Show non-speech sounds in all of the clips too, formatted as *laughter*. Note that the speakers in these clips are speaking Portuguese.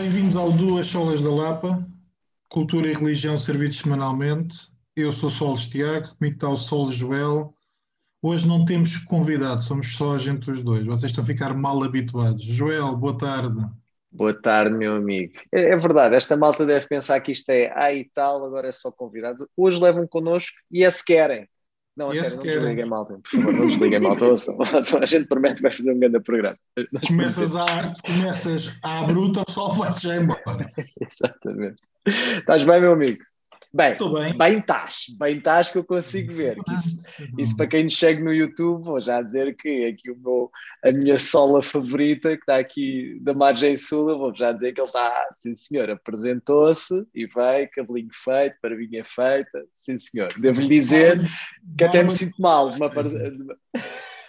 Bem-vindos ao Duas Solas da Lapa, Cultura e Religião servidos semanalmente. Eu sou Solos Tiago, comigo está o Solos Joel. Hoje não temos convidado, somos só a gente dos dois. Vocês estão a ficar mal habituados. Joel, boa tarde. Boa tarde, meu amigo. É, é verdade, esta malta deve pensar que isto é ah e tal, agora é só convidados. Hoje levam connosco e é se querem. Não, a sério, não desliguem malta, por favor, não desliguem malta. *laughs* Ouçam, a gente promete que vai fazer um grande programa. Começas a, começas à bruta, o pessoal vai já embora. *laughs* Exatamente. Estás bem, meu amigo? Bem, bem. bem estás, bem estás que eu consigo ver. Isso, isso, para quem nos segue no YouTube, vou já dizer que aqui o meu, a minha sola favorita, que está aqui da margem sul, vou já dizer que ele está, sim senhor, apresentou-se e veio, cabelinho feito, barbinha feita, sim senhor. Devo-lhe dizer que até me sinto mal. Uma...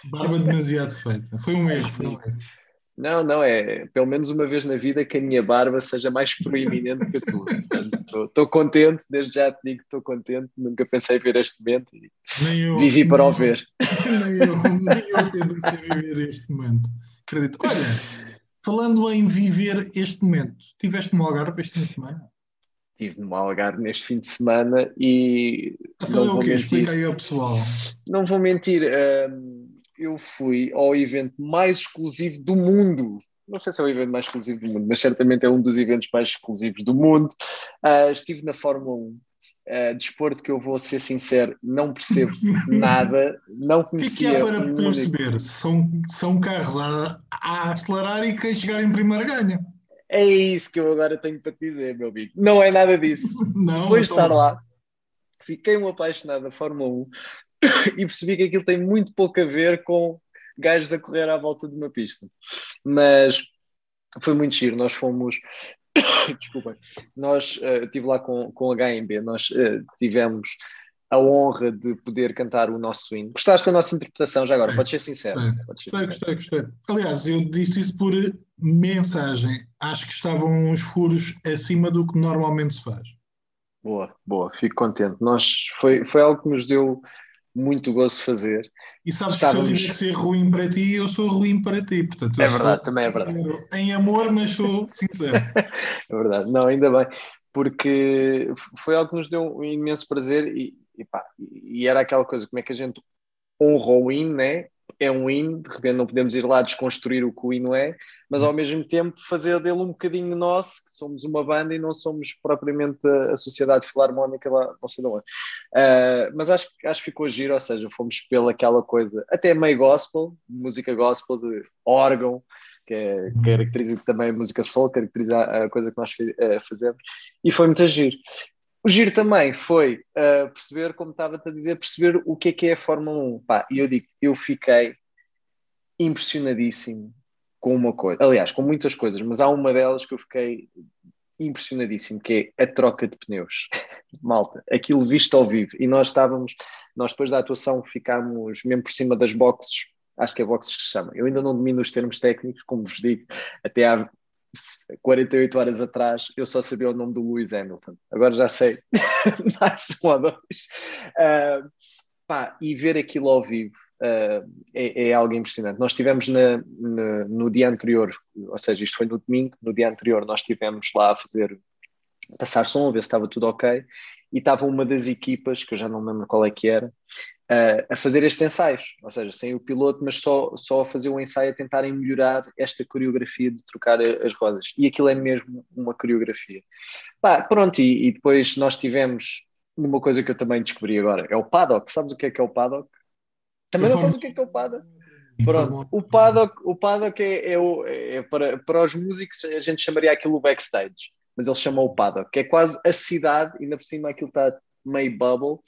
Barba demasiado feita. Foi um erro, foi um erro. Não, não, é pelo menos uma vez na vida que a minha barba seja mais proeminente que a tua. Estou contente, desde já te digo que estou contente, nunca pensei ver este momento e eu, vivi para o ver. Nem eu, nem eu pensei viver este momento. Acredito. Olha, falando em viver este momento, tiveste no Algarve este fim de semana? Estive no Algarve neste fim de semana e. A fazer o quê? Mentir, Explica aí ao pessoal. Não vou mentir. Hum, eu fui ao evento mais exclusivo do mundo. Não sei se é o evento mais exclusivo do mundo, mas certamente é um dos eventos mais exclusivos do mundo. Uh, estive na Fórmula 1. Uh, ah, desporto que eu vou ser sincero, não percebo *laughs* nada, não conhecia. O que é, que é para um perceber? Único... São, são carros a, a acelerar e quem chegar em primeira ganha. É isso que eu agora tenho para te dizer, meu amigo. Não é nada disso. *laughs* não, Depois de estar lá, fiquei um apaixonado da Fórmula 1, *coughs* e percebi que aquilo tem muito pouco a ver com gajos a correr à volta de uma pista. Mas foi muito giro. Nós fomos. *coughs* Desculpa, nós uh, estive lá com, com a HMB, nós uh, tivemos a honra de poder cantar o nosso hino. Gostaste da nossa interpretação já agora? É, Podes ser sincero. É. Podes ser gostei, sincero. gostei, gostei. Aliás, eu disse isso por mensagem. Acho que estavam uns furos acima do que normalmente se faz. Boa, boa, fico contente. Nós, foi, foi algo que nos deu muito gosto de fazer. E sabes Estávamos... que se eu tiver que ser ruim para ti, eu sou ruim para ti. Portanto, é verdade, também é verdade. Em amor, mas sou *laughs* sincero. é verdade, não, ainda bem, porque foi algo que nos deu um imenso prazer e, e, pá, e era aquela coisa, como é que a gente honra o hino, né? É um hino, de repente não podemos ir lá desconstruir o que o hino é, mas ao mesmo tempo fazer dele um bocadinho nosso, que somos uma banda e não somos propriamente a, Sociedade Filarmónica lá, não sei de onde. Uh, mas acho, acho que ficou giro, ou seja, fomos pela aquela coisa, até meio gospel, música gospel de órgão, que é, caracteriza também a música soul, caracteriza a coisa que nós uh, fazemos, e foi muito giro. O giro também foi uh, perceber, como estava-te a dizer, perceber o que é que é a Fórmula 1. Pá, e eu digo, eu fiquei impressionadíssimo com uma coisa. Aliás, com muitas coisas, mas há uma delas que eu fiquei impressionadíssimo, que é a troca de pneus. *laughs* Malta, aquilo visto ao vivo. E nós estávamos, nós depois da atuação ficámos mesmo por cima das boxes, acho que é boxes que se chama. Eu ainda não domino os termos técnicos, como vos digo, até há 48 horas atrás eu só sabia o nome do Lewis Hamilton. Agora já sei *laughs* mais um ou dois. Uh, pá, e ver aquilo ao vivo uh, é, é, algo impressionante. Nós estivemos na, na, no dia anterior, ou seja, isto foi no domingo, no dia anterior nós estivemos lá a fazer passar som, a ver se estava tudo ok, e estava uma das equipas, que eu já não lembro qual é que era, a fazer estes ensaios, ou seja, sem o piloto, mas só, só a fazer o ensaio a tentarem melhorar esta coreografia de trocar as rodas. E aquilo é mesmo uma coreografia. Pronto, e, e, depois nós tivemos uma coisa que eu também descobri agora, é o paddock. Sabes o que é que é o paddock? Também não sabes o que é que é o paddock? Pronto, o paddock, o paddock é, é, é, para, para os músicos, a gente chamaria aquilo backstage, mas ele chamou o paddock, que é quase a cidade, ainda por cima aquilo está meio bubble,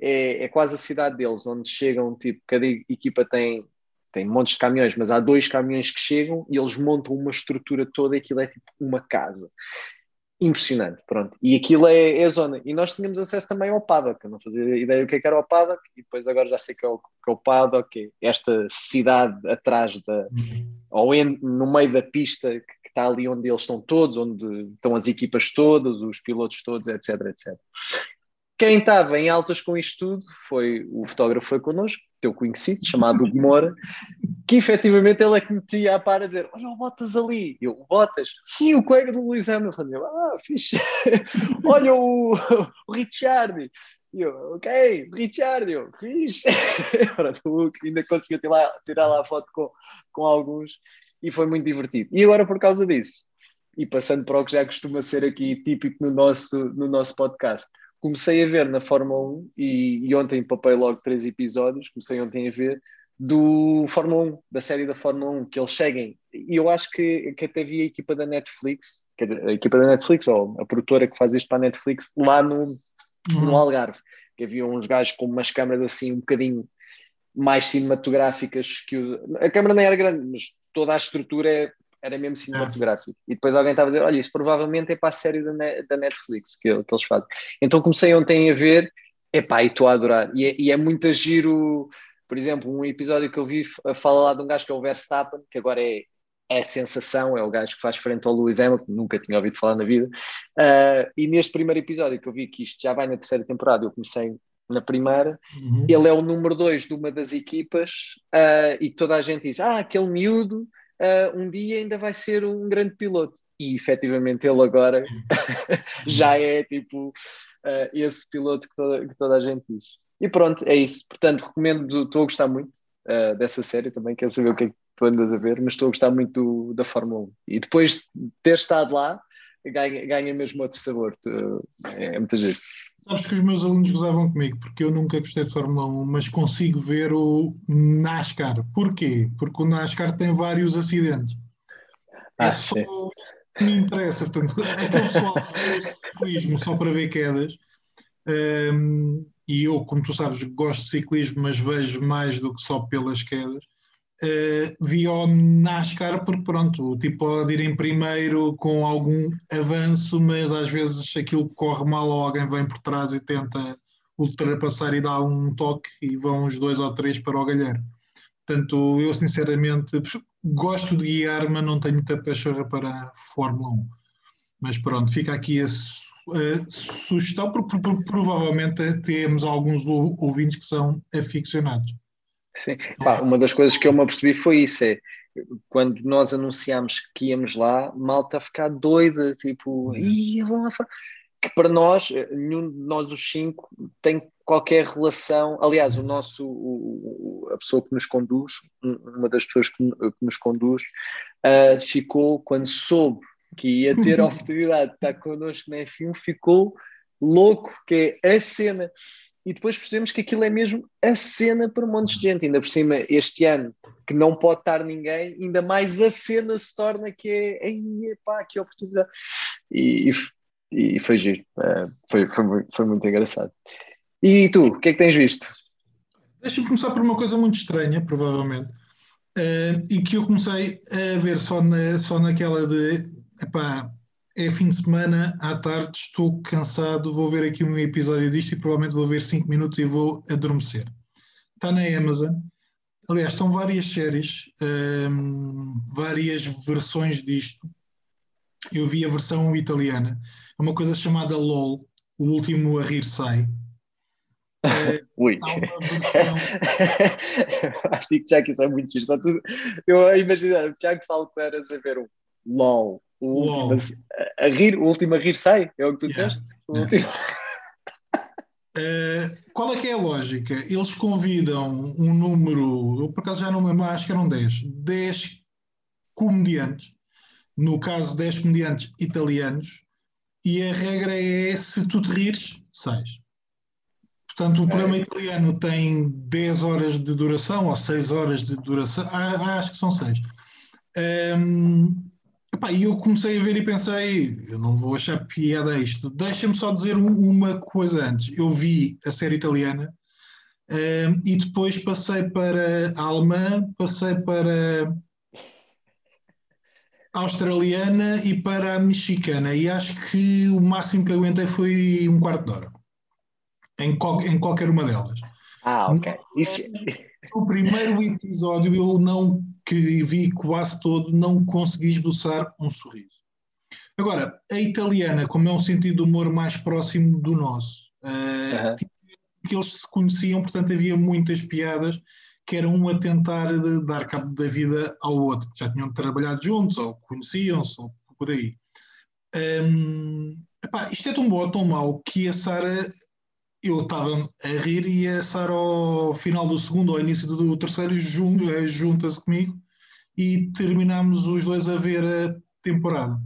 é, é quase a cidade deles, onde chegam, tipo, cada equipa tem, tem montes de caminhões, mas há dois caminhões que chegam e eles montam uma estrutura toda e aquilo é tipo uma casa. Impressionante, pronto. E aquilo é, é a zona. E nós tínhamos acesso também ao paddock. Eu não fazia ideia do que, é que era o paddock, e depois agora já sei que é o, que é o paddock, é esta cidade atrás da, uhum. ou en, no meio da pista que, que está ali onde eles estão todos, onde estão as equipas todas, os pilotos todos, etc, etc. Quem estava em altas com isto tudo foi o fotógrafo foi connosco, teu conhecido, chamado Hugo que efetivamente ele é que metia a par a dizer: Olha, o Bottas ali. Eu, o Bottas? Sim, o colega do Luís Hamilton. Eu, ah, fixe. *laughs* Olha o, o Richard. Eu, ok, Richard, eu, fixe. *laughs* Pronto, ainda consegui tirar tirar lá a foto com, com alguns e foi muito divertido. E agora, por causa disso, e passando para o que já costuma ser aqui típico no nosso, no nosso podcast, comecei a ver na Fórmula 1 e, e ontem papei logo três episódios, comecei ontem a ver do Fórmula 1, da série da Fórmula 1, que eles cheguem. E eu acho que, que até vi a equipa da Netflix, quer dizer, a equipa da Netflix, ou a produtora que faz isto para a Netflix, lá no, uhum. no Algarve, que havia uns gajos com umas câmaras assim um bocadinho mais cinematográficas que o... a câmera nem era grande, mas toda a estrutura era mesmo cinematográfica. E depois alguém estava a dizer: Olha, isso provavelmente é para a série da, da Netflix que, que eles fazem. Então comecei ontem a ver, epá, e estou a adorar. E é, e é muito giro por exemplo, um episódio que eu vi fala lá de um gajo que é o Verstappen, que agora é, é a sensação, é o gajo que faz frente ao Lewis Hamilton, nunca tinha ouvido falar na vida. Uh, e neste primeiro episódio que eu vi que isto já vai na terceira temporada, eu comecei na primeira, uhum. ele é o número dois de uma das equipas uh, e toda a gente diz: Ah, aquele miúdo uh, um dia ainda vai ser um grande piloto. E efetivamente ele agora *laughs* já é tipo esse piloto que toda, que toda a gente diz. E pronto, é isso. Portanto, recomendo, estou a gostar muito uh, dessa série também, quero saber o que é que tu andas a ver, mas estou a gostar muito do, da Fórmula 1. E depois de ter estado lá, ganha, ganha mesmo outro sabor. É, é gente. Sabes que os meus alunos gozavam comigo, porque eu nunca gostei de Fórmula 1, mas consigo ver o NASCAR. Porquê? Porque o NASCAR tem vários acidentes. Ah, é só que me interessa. Portanto, aquele pessoal que ciclismo só para ver quedas. Um, e eu, como tu sabes, gosto de ciclismo, mas vejo mais do que só pelas quedas. Uh, vi ao NASCAR porque pronto, o tipo pode ir em primeiro com algum avanço, mas às vezes aquilo corre mal ou alguém vem por trás e tenta ultrapassar e dar um toque e vão os dois ou três para o galheiro. Portanto, eu sinceramente gosto de guiar, mas não tenho muita pachorra para a Fórmula 1. Mas pronto, fica aqui a, a sugestão, porque provavelmente temos alguns ouvintes que são aficionados. Sim, Pá, uma das coisas que eu me apercebi foi isso: é quando nós anunciámos que íamos lá, malta a ficar doida, tipo, Ih, vão lá que para nós, nenhum de nós os cinco tem qualquer relação. Aliás, o nosso, o, a pessoa que nos conduz, uma das pessoas que, que nos conduz, uh, ficou quando soube que ia ter a *laughs* oportunidade de estar connosco na F1, ficou louco, que é a cena. E depois percebemos que aquilo é mesmo a cena para um monte de gente. Ainda por cima, este ano, que não pode estar ninguém, ainda mais a cena se torna que é, Ei, epá, que oportunidade. E, e, e foi giro, é, foi, foi, foi muito engraçado. E tu, o que é que tens visto? Deixa-me começar por uma coisa muito estranha, provavelmente, uh, e que eu comecei a ver só, na, só naquela de epá, é fim de semana, à tarde, estou cansado, vou ver aqui um episódio disto e provavelmente vou ver 5 minutos e vou adormecer. Está na Amazon. Aliás, estão várias séries, hum, várias versões disto. Eu vi a versão italiana. É uma coisa chamada LOL, o último a rir sai. É, *laughs* Ui. Há uma versão. *laughs* Acho que que isso é muito giro. Só tu... Eu a imaginar o Tiago fala que eras a ver um LOL. O último, a, a, rir, o último a rir sai, é o que tu yeah. disseste? Yeah. Uh, *laughs* qual é que é a lógica? Eles convidam um número, eu por acaso já não me lembro, acho que eram 10, 10 comediantes, no caso 10 comediantes italianos, e a regra é se tu te rires, sais. Portanto, o programa italiano tem 10 horas de duração, ou 6 horas de duração, ah, ah acho que são 6. Um, e eu comecei a ver e pensei, eu não vou achar piada isto. Deixa-me só dizer uma coisa antes. Eu vi a série italiana um, e depois passei para a alemã, passei para a australiana e para a mexicana. E acho que o máximo que aguentei foi um quarto de hora. Em, qual, em qualquer uma delas. Ah, ok. Isso... O primeiro episódio eu não que vi quase todo, não consegui esboçar um sorriso. Agora, a italiana, como é um sentido de humor mais próximo do nosso, uh, uhum. que eles se conheciam, portanto havia muitas piadas que era um a tentar dar cabo da vida ao outro. Já tinham trabalhado juntos, ou conheciam-se, ou por aí. Um, epá, isto é tão bom ou tão mau que a Sara, eu estava a rir e a Sara ao final do segundo, ao início do terceiro, eh, junta-se comigo e terminamos os dois a ver a temporada.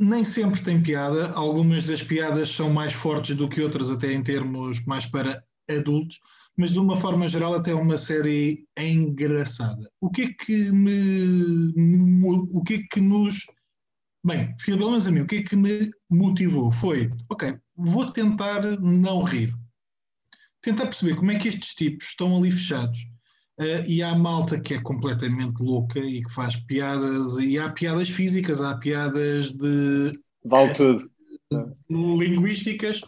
Nem sempre tem piada, algumas das piadas são mais fortes do que outras, até em termos mais para adultos, mas de uma forma geral até uma série engraçada. O que é que me o que é que nos bem, pelo menos a mim, o que é que me motivou foi, ok, vou tentar não rir. Tentar perceber como é que estes tipos estão ali fechados. Uh, e há malta que é completamente louca e que faz piadas, e há piadas físicas, há piadas de. Vale tudo. linguísticas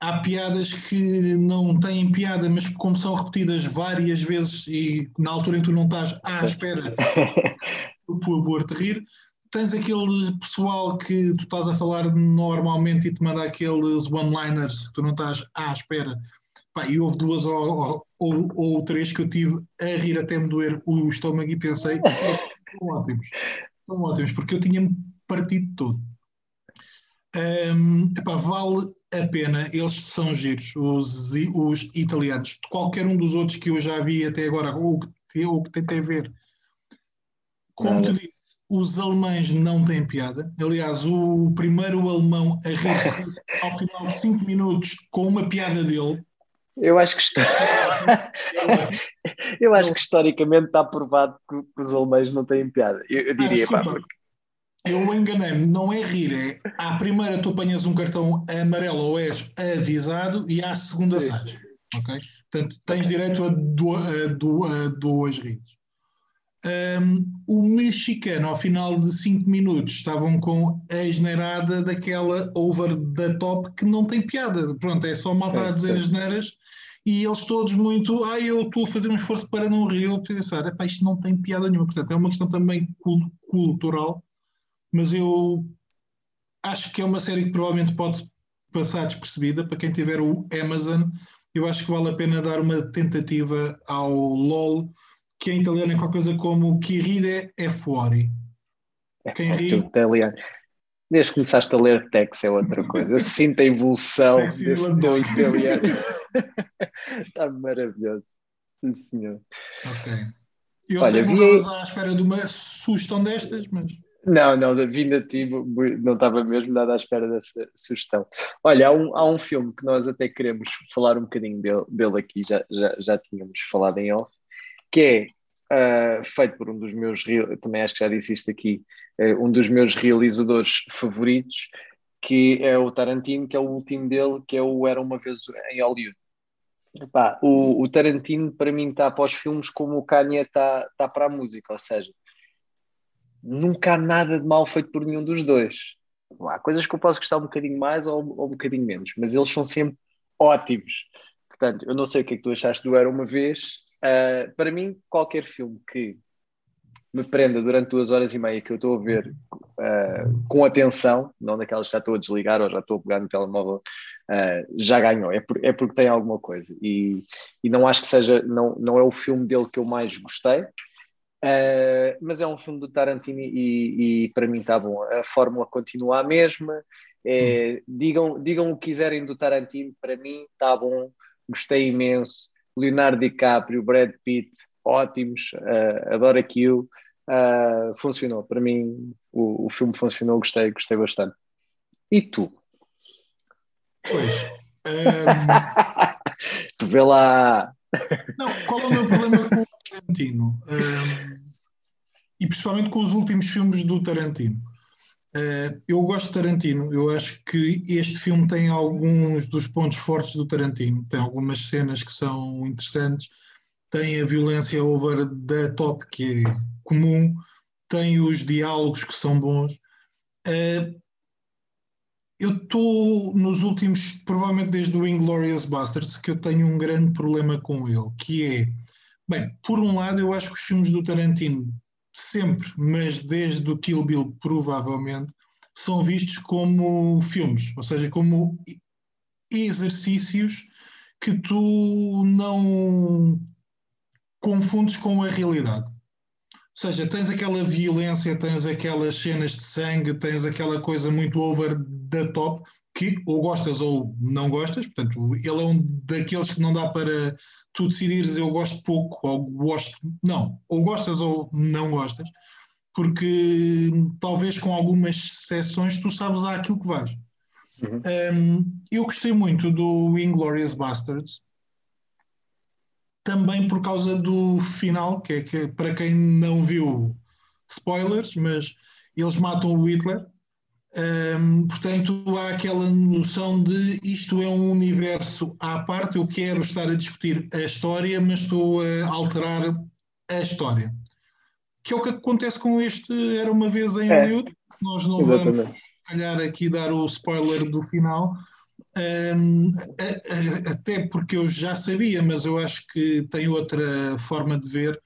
há piadas que não têm piada, mas como são repetidas várias vezes e na altura em que tu não estás à espera por, por te rir, tens aquele pessoal que tu estás a falar normalmente e te manda aqueles one-liners que tu não estás à espera. Pá, e houve duas ou, ou, ou, três que eu tive a rir até me doer o estômago e pensei, são ótimos, são ótimos, porque eu tinha-me partido todo. Um, epá, vale a pena, eles são giros, os, os italianos, de qualquer um dos outros que eu já vi até agora, ou que, ou que tentei ver. Como tu disse, os alemães não têm piada. Aliás, o primeiro alemão a rir *laughs* ao final de 5 minutos com uma piada dele. Eu acho que, *laughs* eu acho que historicamente está provado que, os alemães não têm piada. Eu, eu diria, ah, pá, porque eu enganei-me, não é rir, é à primeira tu apanhas um cartão amarelo ou és avisado e à segunda sais. Ok? Portanto, tens direito a, a, a duas rides. Um, o mexicano, ao final de 5 minutos, estavam com a generada daquela over the top que não tem piada. Pronto, é só malta a dizer as neiras e eles todos muito, ah, eu estou a fazer um esforço para não rir. Eu pensar, isto não tem piada nenhuma. Portanto, é uma questão também cultural mas eu acho que é uma série que provavelmente pode passar despercebida para quem tiver o Amazon. Eu acho que vale a pena dar uma tentativa ao LOL, que em italiano é qualquer coisa como Chi ride é fuori. É, quem ri... italiano. Desde que começaste a ler Tex é outra coisa. Eu sinto a evolução desse teu italiano. Está *laughs* maravilhoso. Sim, senhor. Ok. Eu Olha, sei que vi... à espera de uma sugestão destas, mas. Não, não, ainda tive, não estava mesmo nada à espera dessa sugestão. Olha, há um, há um filme que nós até queremos falar um bocadinho dele, dele aqui, já, já, já tínhamos falado em off, que é uh, feito por um dos meus, também acho que já disse isto aqui, uh, um dos meus realizadores favoritos, que é o Tarantino, que é o último dele, que é o Era Uma Vez em Hollywood. Epá, o, o Tarantino, para mim, está para os filmes como o Kanye está, está para a música, ou seja, nunca há nada de mal feito por nenhum dos dois. Há coisas que eu posso gostar um bocadinho mais ou, ou um bocadinho menos, mas eles são sempre ótimos. Portanto, eu não sei o que é que tu achaste do Era Uma Vez. Uh, para mim, qualquer filme que me prenda durante duas horas e meia que eu estou a ver uh, com atenção, não daquelas que já estou a desligar ou já estou a pegar no telemóvel, uh, já ganhou. É, por, é, porque tem alguma coisa. E, e não acho que seja, não, não é o filme dele que eu mais gostei, Uh, mas é um filme do Tarantino e, e para mim está bom. A fórmula continua a mesma. É, hum. digam, digam o que quiserem do Tarantino, para mim está bom. Gostei imenso. Leonardo DiCaprio, Brad Pitt, ótimos. Uh, adoro aquilo. Uh, funcionou. Para mim, o, o filme funcionou. Gostei, gostei bastante. E tu? Pois. Um... *laughs* tu vê lá. Não, qual é o meu problema com Tarantino. Um, e principalmente com os últimos filmes do Tarantino. Uh, eu gosto de Tarantino, eu acho que este filme tem alguns dos pontos fortes do Tarantino, tem algumas cenas que são interessantes, tem a violência over the top que é comum, tem os diálogos que são bons. Uh, eu estou nos últimos, provavelmente desde o Inglourious Basterds, que eu tenho um grande problema com ele, que é Bem, por um lado, eu acho que os filmes do Tarantino, sempre, mas desde o Kill Bill, provavelmente, são vistos como filmes, ou seja, como exercícios que tu não confundes com a realidade. Ou seja, tens aquela violência, tens aquelas cenas de sangue, tens aquela coisa muito over the top, que ou gostas ou não gostas, portanto, ele é um daqueles que não dá para tu decidires eu gosto pouco ou gosto. Não, ou gostas ou não gostas, porque talvez com algumas exceções tu sabes aquilo que vais. Uhum. Um, eu gostei muito do Inglorious Bastards, também por causa do final, que é que para quem não viu spoilers, mas eles matam o Hitler. Portanto, há aquela noção de isto é um universo à parte, eu quero estar a discutir a história, mas estou a alterar a história. Que é o que acontece com este Era uma vez em é. Hollywood. Nós não Exatamente. vamos, calhar, aqui dar o spoiler do final, a, a, até porque eu já sabia, mas eu acho que tem outra forma de ver.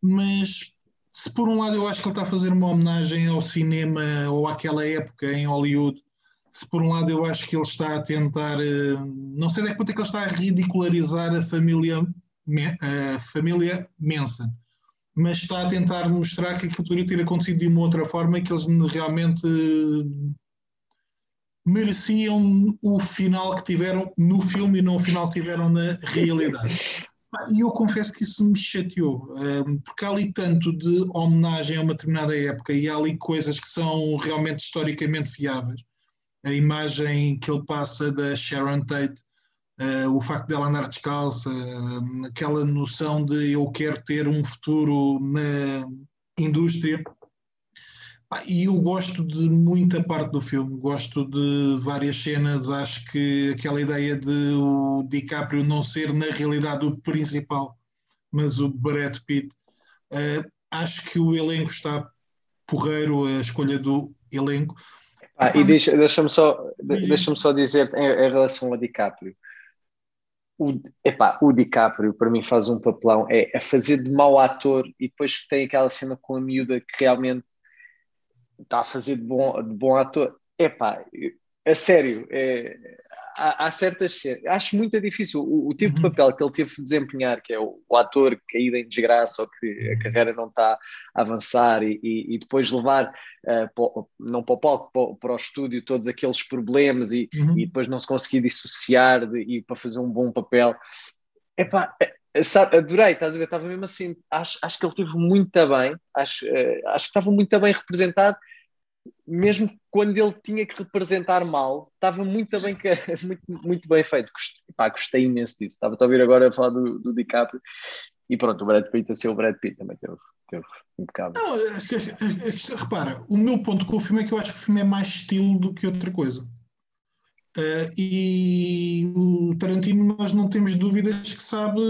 Mas se por um lado eu acho que ele está a fazer uma homenagem ao cinema ou àquela época em Hollywood, se por um lado eu acho que ele está a tentar, uh, não sei até quanto é que ele está a ridicularizar a família, a família Manson, mas está a tentar mostrar que aquilo poderia ter acontecido de uma outra forma e que eles realmente mereciam o final que tiveram no filme e não o final que tiveram na realidade. *laughs* E eu confesso que isso me chateou, porque há ali tanto de homenagem a uma determinada época e há ali coisas que são realmente historicamente fiáveis. A imagem que ele passa da Sharon Tate, eh, o facto dela andar descalça, aquela noção de eu quero ter um futuro na indústria, e eu gosto de muita parte do filme, gosto de várias cenas. Acho que aquela ideia de o DiCaprio não ser na realidade o principal, mas o Brad Pitt, uh, acho que o elenco está porreiro, a escolha do elenco. Ah, e deixa-me deixa só, deixa só dizer em, em, relação ao DiCaprio. O, epá, o DiCaprio para mim faz um papelão, é, é fazer de mau ator e depois tem aquela cena com a miúda que realmente está a fazer de bom, de bom ator. Epá, a sério, é, há, há, certas acho muito difícil o, o tipo uhum. de papel que ele teve de desempenhar, que é o, o, ator caído em desgraça ou que a carreira não está a avançar e, e, e depois levar uh, para, não para o palco, para, para, o estúdio todos aqueles problemas e, uhum. e depois não se conseguir dissociar de, e para fazer um bom papel. Epá, Sabe, adorei, estás a ver? Estava mesmo assim, acho, acho que ele esteve muito bem, acho, uh, acho que estava muito bem representado, mesmo quando ele tinha que representar mal, estava muito bem, *laughs* muito, muito bem feito. Gostei, pá, gostei imenso disso. Estava a ouvir agora a falar do, do DiCaprio e pronto, o Brad Pitt a ser o Brad Pitt também teve, teve impecável. Não, é *laughs* repara, o meu ponto com o filme é que eu acho que o filme é mais estilo do que outra coisa. Uh, e o Tarantino, nós não temos dúvidas que sabe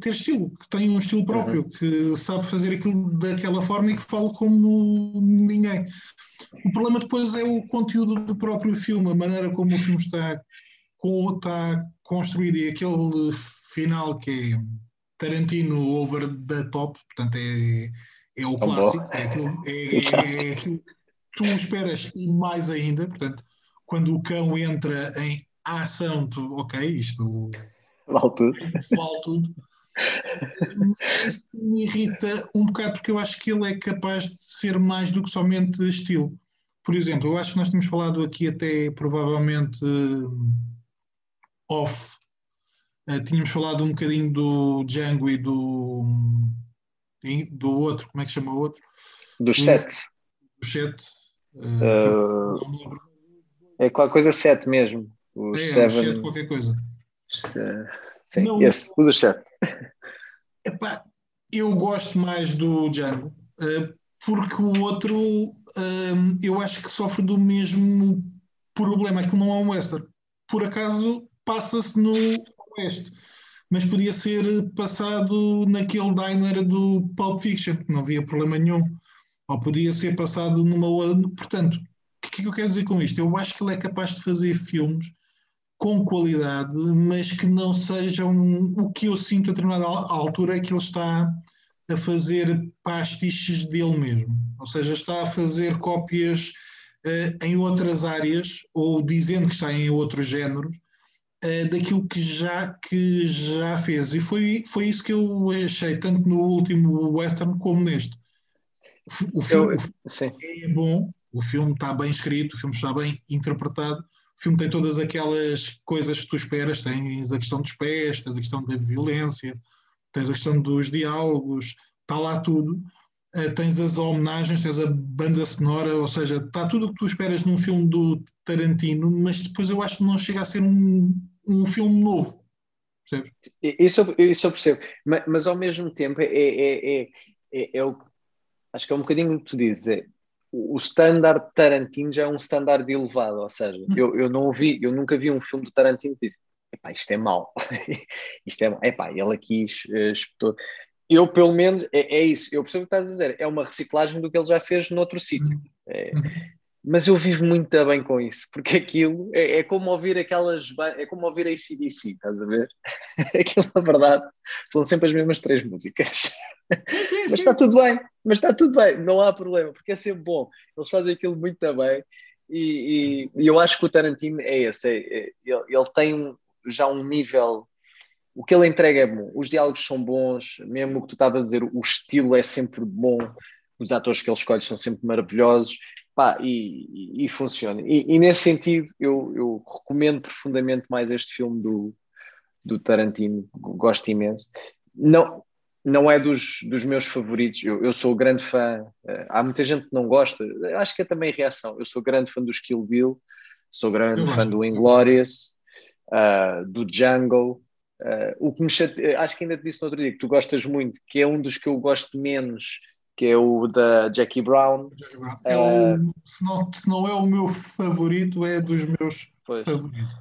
ter estilo, que tem um estilo próprio, uhum. que sabe fazer aquilo daquela forma e que fala como ninguém. O problema depois é o conteúdo do próprio filme, a maneira como o filme está, com, está construído e aquele final que é Tarantino over the top, portanto é, é o clássico, é aquilo, é, é aquilo que tu esperas e mais ainda, portanto quando o cão entra em ação, tu, ok, isto vale tudo. Vale tudo. Isso me irrita um bocado porque eu acho que ele é capaz de ser mais do que somente estilo. Por exemplo, eu acho que nós temos falado aqui até provavelmente off. Uh, tínhamos falado um bocadinho do Django e do, do outro, como é que chama o outro? Dos sete. Dos sete. Uh, é qualquer coisa 7 mesmo. O é, seven... é qualquer coisa. Sim, Não, esse, o do 7. *laughs* Epá, eu gosto mais do Django, uh, porque o outro uh, eu acho que sofre do mesmo problema, que não é um western. Por acaso passa-se no oeste, mas podia ser passado naquele diner do Pulp Fiction, que não havia problema nenhum. Ou podia ser passado numa outra. Portanto, que que eu quero dizer com isto? Eu acho que ele é capaz de fazer filmes com qualidade, mas que não sejam o que eu sinto a determinada altura é que ele está a fazer pastiches dele mesmo. Ou seja, está a fazer cópias uh, em outras áreas ou dizendo que está em outros géneros uh, daquilo que já, que já fez. E foi, foi isso que eu achei, tanto no último western como neste. O filme, eu, o filme é bom, o filme está bem escrito, o filme está bem interpretado, o filme tem todas aquelas coisas que tu esperas, tens a questão dos pés, tens a questão da violência, tens a questão dos diálogos, está lá tudo. Uh, tens as homenagens, tens a banda sonora, ou seja, está tudo o que tu esperas num filme do Tarantino, mas depois eu acho que não chega a ser um, um filme novo. Isso, isso eu percebo, mas, mas ao mesmo tempo é, é, é, é, é o acho que é um bocadinho o que tu dizes, é, o standard Tarantino já é um standard elevado, ou seja, hum. eu, eu não vi, eu nunca vi um filme do Tarantino que diz, epá, isto é mau, *laughs* isto é mau, epá, ele aqui espetou. Eu, pelo menos, é, é, isso, eu percebo o que estás a dizer, é uma reciclagem do que ele já fez noutro sítio. Hum. É, hum. Mas eu vivo muito bem com isso, porque aquilo é, é como ouvir aquelas, é como ouvir a ACDC, estás a ver? *laughs* aquilo, na verdade, são sempre as mesmas três músicas. Sim, sim, mas está tudo bem, mas está tudo bem, não há problema, porque é sempre bom. Eles fazem aquilo muito bem e, e, e eu acho que o Tarantino é esse, é, é, ele, ele, tem um, já um nível. O que ele entrega é bom, os diálogos são bons, mesmo o que tu estavas a dizer, o estilo é sempre bom, os atores que ele escolhe são sempre maravilhosos, pá, e, e, e funciona. E, nesse sentido, eu, eu recomendo profundamente mais este filme do, do Tarantino, gosto imenso. Não, não é dos, dos meus favoritos. Eu, eu sou grande fã. Uh, há muita gente que não gosta. Acho que é também reação. Eu sou grande fã do Kill Bill, sou grande fã do Inglorious, uh, do Django. Uh, o que me chate... acho que ainda te disse no outro dia que tu gostas muito, que é um dos que eu gosto menos, que é o da Jackie Brown. Jackie Brown. É o, se, não, se não é o meu favorito, é dos meus pois. favoritos.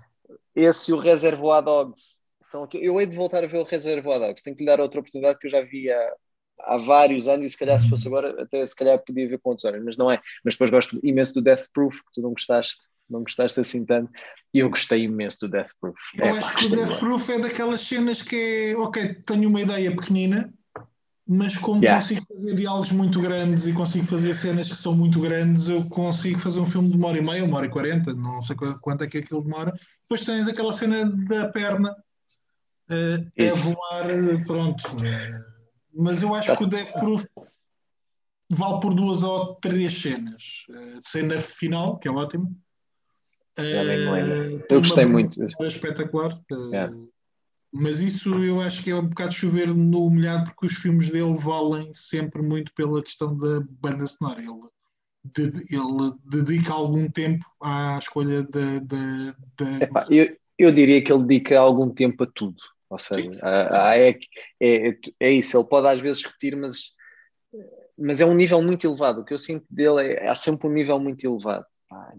Esse e o Reservoir Dogs são eu hei de voltar a ver o Reservoir Dogs, tenho que lhe dar outra oportunidade que eu já vi há, há vários anos e se calhar se fosse agora até se calhar podia ver com outros olhos, mas não é. Mas depois gosto imenso do Death Proof, que tu não gostaste, não gostaste assim tanto, e eu gostei imenso do Death Proof. Eu é, acho pá, que o Death Proof é daquelas cenas que é, ok, tenho uma ideia pequenina, mas como yeah. consigo fazer diálogos muito grandes e consigo fazer cenas que são muito grandes, eu consigo fazer um filme de uma hora e meia, uma hora e quarenta, não sei quanto é que aquilo demora. Depois tens aquela cena da perna uh, é voar, pronto. Uh, mas eu acho que o Death Proof vale por duas ou três cenas. Uh, cena final, que é ótimo. Uh, eu gostei muito. É espetacular. Yeah. Mas isso eu acho que é um bocado chover no molhado, porque os filmes dele valem sempre muito pela questão da banda sonora. Ele, de, ele dedica algum tempo à escolha da. da. Epá, eu, eu diria que ele dedica algum tempo a tudo. Ou seja, é, é, é isso, ele pode às vezes repetir, mas, mas é um nível muito elevado. O que eu sinto dele é há sempre um nível muito elevado.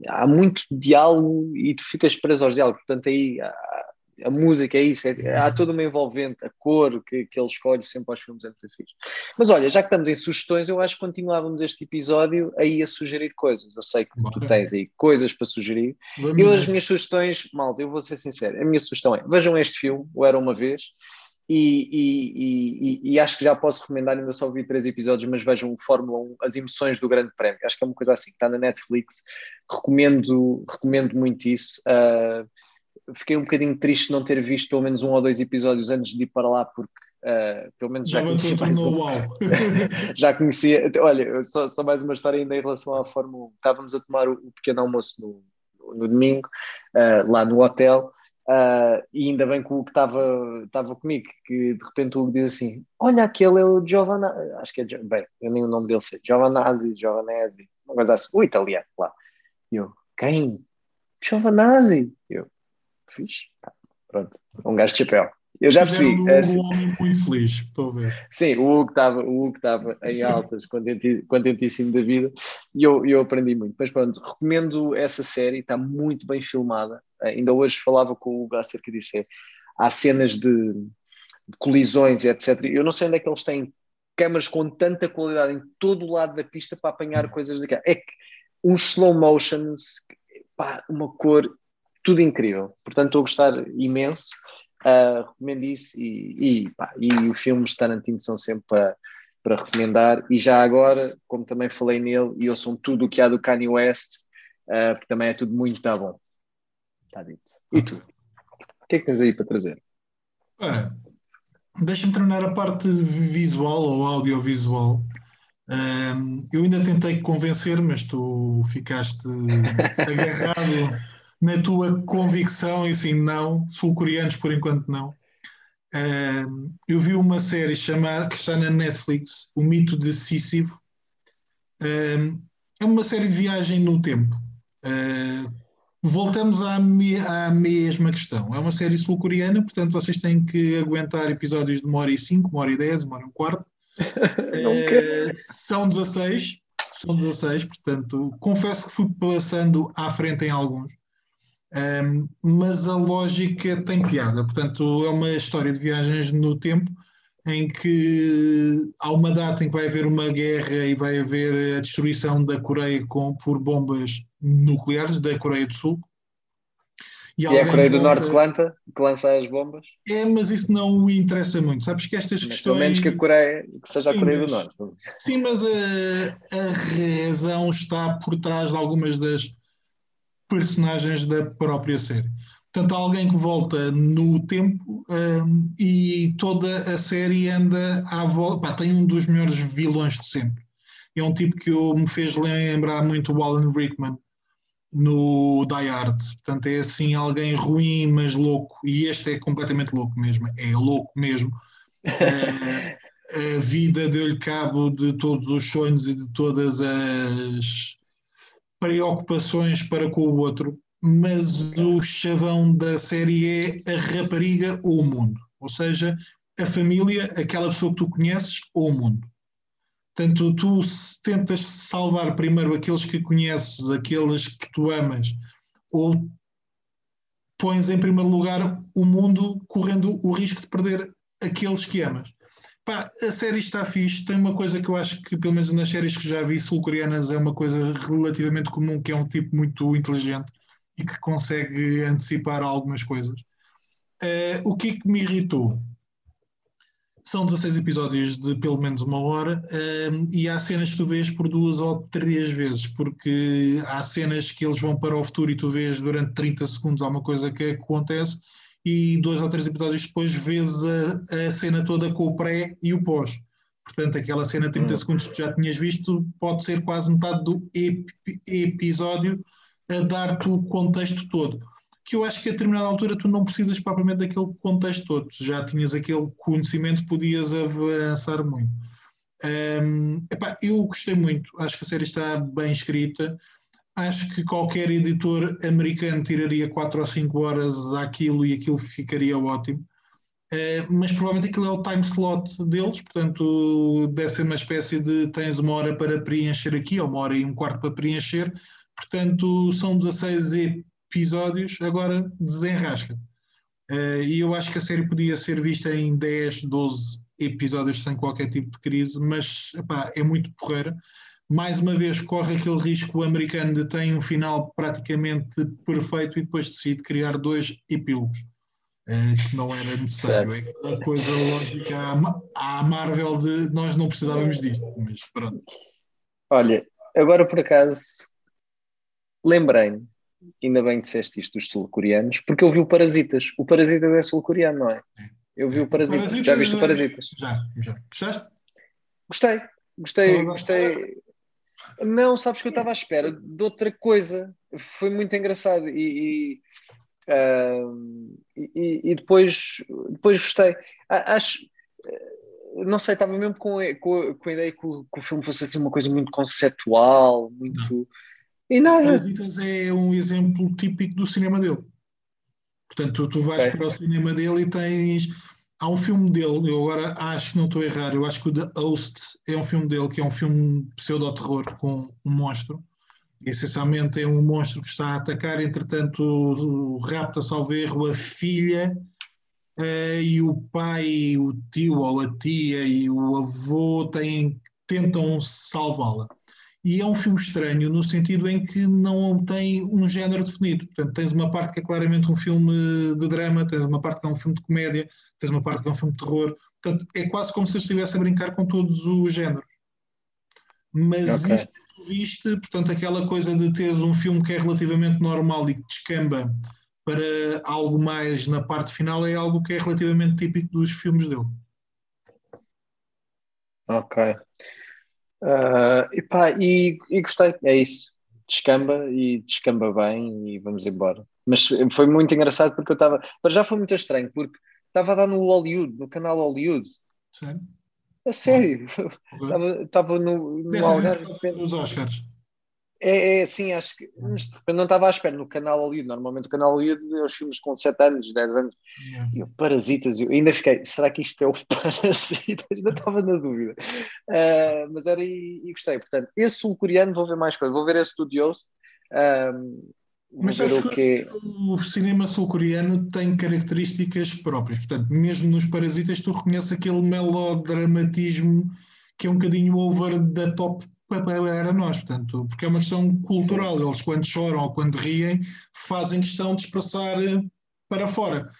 Há muito diálogo e tu ficas preso aos diálogos, portanto aí há, a música é isso, é, há toda uma envolvente, a cor que, que ele escolhe sempre aos filmes é muito fixe. Mas olha, já que estamos em sugestões, eu acho que continuávamos este episódio aí a sugerir coisas. Eu sei que tu tens aí coisas para sugerir. Vamos eu, as minhas sugestões, malta, eu vou ser sincero, a minha sugestão é vejam este filme, O Era Uma Vez. E, e, e, e, acho que já posso recomendar, ainda só vi três episódios, mas vejam o Fórmula 1, as emoções do Grande Prémio. Acho que é uma coisa assim que está na Netflix. Recomendo, recomendo muito isso. Uh, fiquei um bocadinho triste não ter visto pelo menos um ou dois episódios antes de ir para lá, porque uh, pelo menos já, já conhecia mais um. *laughs* já conhecia. Olha, só, só, mais uma história ainda em relação à Fórmula 1. Estávamos a tomar o, o pequeno almoço no, no domingo, uh, lá no hotel. Uh, e ainda bem que o que estava comigo, que de repente o Hugo diz assim: Olha, aquele é o Giovanna, acho que é, bem, eu nem o nome dele sei, Giovanazzi, Giovanazzi, uma coisa assim, o italiano lá. E eu, quem? Giovanazzi. Eu, fixe. Pronto, um gajo de chapéu. Eu já percebi. Um, é, um homem muito feliz, estou a ver. Sim, o Hugo estava, o Hugo estava em altas, contentíssimo da vida, e eu, eu aprendi muito. Mas pronto, recomendo essa série, está muito bem filmada. Ainda hoje falava com o Hugo acerca disso. É, há cenas de, de colisões etc. Eu não sei onde é que eles têm câmaras com tanta qualidade em todo o lado da pista para apanhar coisas daqui. É que uns slow motions, pá, uma cor tudo incrível. Portanto, estou a gostar imenso. Uh, recomendo isso e, e, pá, e os filmes de Tarantino são sempre para, para recomendar. E já agora, como também falei nele, e ouçam tudo o que há do Kanye West, uh, porque também é tudo muito tá bom. Está dito. E tu? que é que tens aí para trazer? Ora, deixa-me terminar a parte visual ou audiovisual. Um, eu ainda tentei convencer, mas tu ficaste *laughs* agarrado na tua convicção e assim, não, sul-coreanos por enquanto não. Um, eu vi uma série chamada, que está na Netflix, O Mito de Sísifo. Um, é uma série de viagem no tempo. Uh, voltamos à, me à, mesma questão. É uma série sul-coreana, portanto vocês têm que aguentar episódios de uma hora e cinco, uma hora e dez, uma hora e um quarto. *laughs* uh, são 16, são 16, portanto, confesso que fui passando à frente em alguns. Um, mas a lógica tem piada, portanto, é uma história de viagens no tempo em que há uma data em que vai haver uma guerra e vai haver a destruição da Coreia com, por bombas nucleares da Coreia do Sul. E, e é a Coreia do. Norte que lança, que lança as bombas? É, mas isso não interessa muito. Sabes que estas mas, questões. Pelo menos que a Coreia, que seja a Coreia mas, do Norte. Sim, mas a, a razão está por trás de algumas das personagens da própria série. Portanto, há alguém que volta no tempo um, e toda a série anda à volta. Pá, tem um dos melhores vilões de sempre. É um tipo que eu, me fez lembrar muito o Alan Rickman no Die Hard. Portanto, é assim alguém ruim, mas louco. E este é completamente louco mesmo. É louco mesmo. *laughs* a vida deu-lhe cabo de todos os sonhos e de todas as preocupações para com o outro mas o chavão da série é a rapariga ou o mundo. Ou seja, a família, aquela pessoa que tu conheces ou o mundo. Portanto, tu tentas salvar primeiro aqueles que conheces, aqueles que tu amas, ou pões em primeiro lugar o mundo correndo o risco de perder aqueles que amas. Pá, a série está fixe, tem uma coisa que eu acho que, pelo menos nas séries que já vi sul-coreanas, é uma coisa relativamente comum, que é um tipo muito inteligente e que consegue antecipar algumas coisas. Uh, o que é que me irritou? São 16 episódios de pelo menos uma hora uh, e há cenas que tu vês por duas ou três vezes, porque há cenas que eles vão para o futuro e tu vês durante 30 segundos alguma coisa que acontece e dois ou três episódios depois vês a, a cena toda com o pré e o pós. Portanto, aquela cena de 30 hum. segundos que já tinhas visto pode ser quase metade do ep episódio a dar-te o contexto todo. Que eu acho que a determinada altura tu não precisas propriamente daquele contexto todo. Já tinhas aquele conhecimento, podias avançar muito. Um, epá, eu gostei muito, acho que a série está bem escrita. Acho que qualquer editor americano tiraria 4 ou 5 horas daquilo e aquilo ficaria ótimo. Uh, mas provavelmente aquilo é o time slot deles, portanto, deve ser uma espécie de tens uma hora para preencher aqui, ou uma hora e um quarto para preencher, Portanto, são 16 episódios, agora desenrasca. Uh, e eu acho que a série podia ser vista em 10, 12 episódios sem qualquer tipo de crise, mas epá, é muito porreira. Mais uma vez, corre aquele risco o americano de ter um final praticamente perfeito e depois decide criar dois epílogos. Uh, não era necessário. Certo. É aquela coisa lógica à, Marvel de nós não precisávamos disto, mas pronto. Olha, agora por acaso lembrei-me, ainda bem que disseste isto dos sul-coreanos, porque eu vi o Parasitas. O Parasitas é sul-coreano, não é? Eu vi o Parasitas. Parasitas já viste o Parasitas? Já, já. Gostaste? Gostei, gostei, gostei. Não, sabes que eu estava à espera de outra coisa. Foi muito engraçado e, e, uh, e, e depois, depois gostei. Acho, não sei, estava mesmo com, com, com a ideia que o, que o, filme fosse assim uma coisa muito conceptual, muito. Não e nada. Parasitas é um exemplo típico do cinema dele. Portanto, tu, vais okay. para o cinema dele e tens. Há um filme dele, eu agora acho que não estou a errar, eu acho que o The Host é um filme dele, que é um filme pseudo-terror com um monstro. E, essencialmente é um monstro que está a atacar, entretanto rapta, salvo erro, a filha uh, e o pai, o tio ou a tia e o avô têm, tentam salvá-la e é um filme estranho no sentido em que não tem um género definido. Portanto, tens uma parte que é claramente um filme de drama, tens uma parte que é um filme de comédia, tens uma parte que é um filme de terror. Portanto, é quase como se estivesse a brincar com todos os géneros. Mas okay. isto viste, portanto, aquela coisa de teres um filme que é relativamente normal e que descamba para algo mais na parte final é algo que é relativamente típico dos filmes dele. Ok. Uh, epá, e, e gostei, é isso. Descamba e descamba bem e vamos embora. Mas foi muito engraçado porque eu estava. Mas já foi muito estranho, porque estava a dar no Hollywood, no canal Hollywood. Sério? A sério. Estava *laughs* no, no Algarve. Os Oscars. É, é sim, acho que mas não estava à espera no canal Hollywood. Normalmente o canal Hollywood é os filmes com 7 anos, 10 anos. Yeah. E eu, Parasitas, eu ainda fiquei, será que isto é o *laughs* Parasitas? Ainda estava na dúvida. Uh, mas era e, e, gostei. Portanto, esse sul-coreano vou ver mais coisas. Vou ver esse do Dios. Um, mas acho que o cinema sul-coreano tem características próprias. Portanto, mesmo nos Parasitas, tu reconheces aquele melodramatismo que é um bocadinho over the top para nós, portanto, porque é uma questão cultural. Sim. Eles, quando choram ou quando riem, fazem questão de expressar eh, para fora.